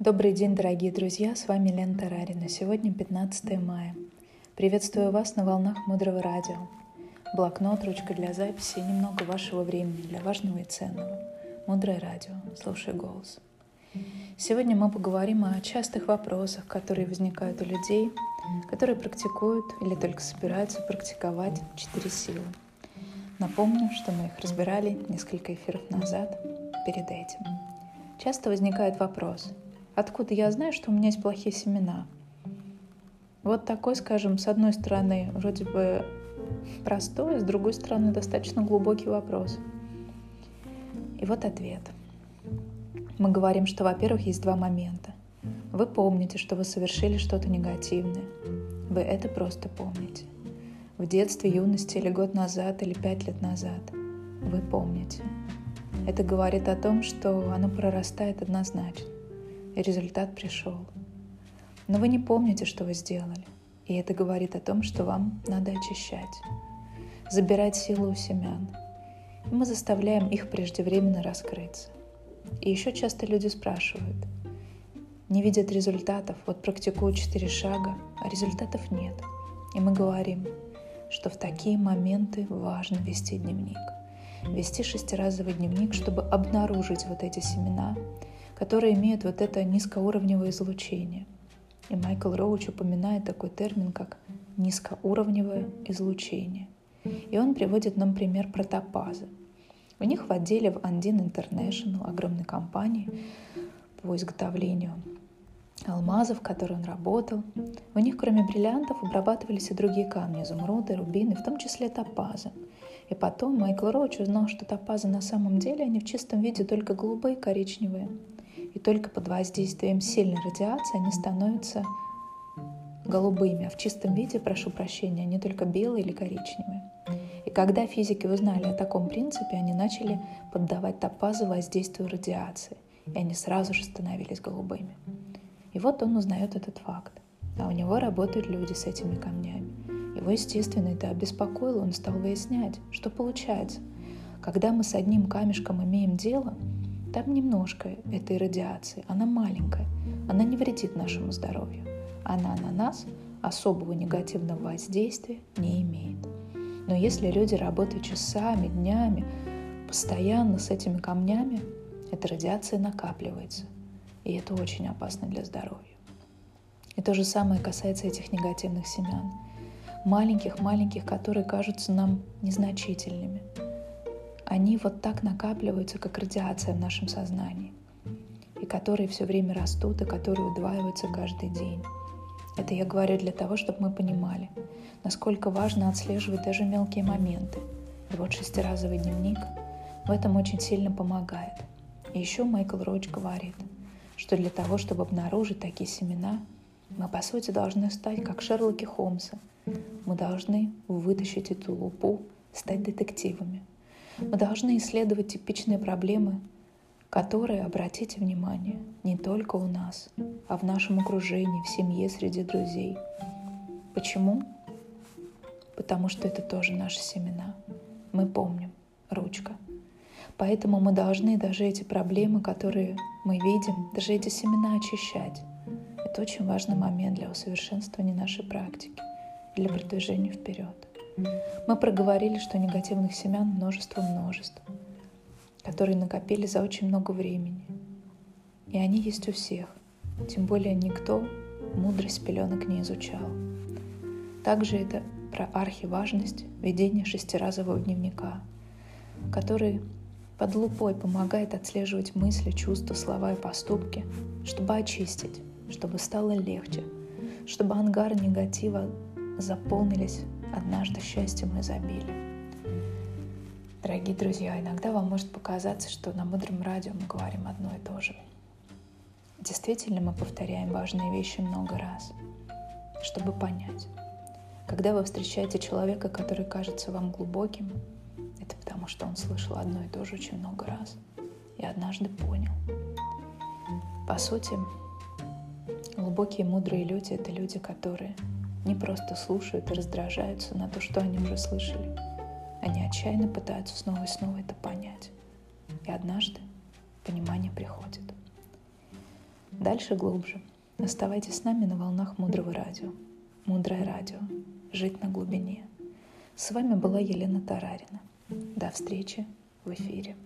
Добрый день, дорогие друзья, с вами Лена Тарарина. Сегодня 15 мая. Приветствую вас на волнах Мудрого Радио. Блокнот, ручка для записи и немного вашего времени для важного и ценного. Мудрое Радио. Слушай голос. Сегодня мы поговорим о частых вопросах, которые возникают у людей, которые практикуют или только собираются практиковать четыре силы. Напомню, что мы их разбирали несколько эфиров назад перед этим. Часто возникает вопрос – Откуда я знаю, что у меня есть плохие семена? Вот такой, скажем, с одной стороны, вроде бы простой, с другой стороны, достаточно глубокий вопрос. И вот ответ. Мы говорим, что, во-первых, есть два момента. Вы помните, что вы совершили что-то негативное. Вы это просто помните. В детстве, юности или год назад, или пять лет назад. Вы помните. Это говорит о том, что оно прорастает однозначно и результат пришел. Но вы не помните, что вы сделали, и это говорит о том, что вам надо очищать, забирать силу у семян. И мы заставляем их преждевременно раскрыться. И еще часто люди спрашивают, не видят результатов, вот практикуют четыре шага, а результатов нет. И мы говорим, что в такие моменты важно вести дневник. Вести шестиразовый дневник, чтобы обнаружить вот эти семена которые имеют вот это низкоуровневое излучение. И Майкл Роуч упоминает такой термин, как низкоуровневое излучение. И он приводит нам пример про топазы. У них в отделе в Andin International, огромной компании по изготовлению алмазов, в которой он работал, у них кроме бриллиантов обрабатывались и другие камни, изумруды, рубины, в том числе топазы. И потом Майкл Роуч узнал, что топазы на самом деле они в чистом виде только голубые и коричневые и только под воздействием сильной радиации они становятся голубыми, а в чистом виде, прошу прощения, они только белые или коричневые. И когда физики узнали о таком принципе, они начали поддавать топазы воздействию радиации, и они сразу же становились голубыми. И вот он узнает этот факт. А у него работают люди с этими камнями. Его, естественно, это обеспокоило, он стал выяснять, что получается. Когда мы с одним камешком имеем дело, там немножко этой радиации, она маленькая, она не вредит нашему здоровью. Она на нас особого негативного воздействия не имеет. Но если люди работают часами, днями, постоянно с этими камнями, эта радиация накапливается. И это очень опасно для здоровья. И то же самое касается этих негативных семян. Маленьких-маленьких, которые кажутся нам незначительными – они вот так накапливаются, как радиация в нашем сознании, и которые все время растут, и которые удваиваются каждый день. Это я говорю для того, чтобы мы понимали, насколько важно отслеживать даже мелкие моменты. И вот шестиразовый дневник в этом очень сильно помогает. И еще Майкл Роуч говорит, что для того, чтобы обнаружить такие семена, мы, по сути, должны стать как Шерлоки Холмса. Мы должны вытащить эту лупу, стать детективами. Мы должны исследовать типичные проблемы, которые, обратите внимание, не только у нас, а в нашем окружении, в семье, среди друзей. Почему? Потому что это тоже наши семена. Мы помним. Ручка. Поэтому мы должны даже эти проблемы, которые мы видим, даже эти семена очищать. Это очень важный момент для усовершенствования нашей практики, для продвижения вперед. Мы проговорили, что негативных семян множество-множество, которые накопили за очень много времени. И они есть у всех, тем более никто мудрость пеленок не изучал. Также это про архиважность ведения шестиразового дневника, который под лупой помогает отслеживать мысли, чувства, слова и поступки, чтобы очистить, чтобы стало легче, чтобы ангары негатива заполнились однажды счастьем и изобилием. Дорогие друзья, иногда вам может показаться, что на мудром радио мы говорим одно и то же. Действительно, мы повторяем важные вещи много раз, чтобы понять. Когда вы встречаете человека, который кажется вам глубоким, это потому, что он слышал одно и то же очень много раз и однажды понял. По сути, глубокие мудрые люди — это люди, которые не просто слушают и раздражаются на то, что они уже слышали. Они отчаянно пытаются снова и снова это понять. И однажды понимание приходит. Дальше глубже. Оставайтесь с нами на волнах Мудрого Радио. Мудрое Радио. Жить на глубине. С вами была Елена Тарарина. До встречи в эфире.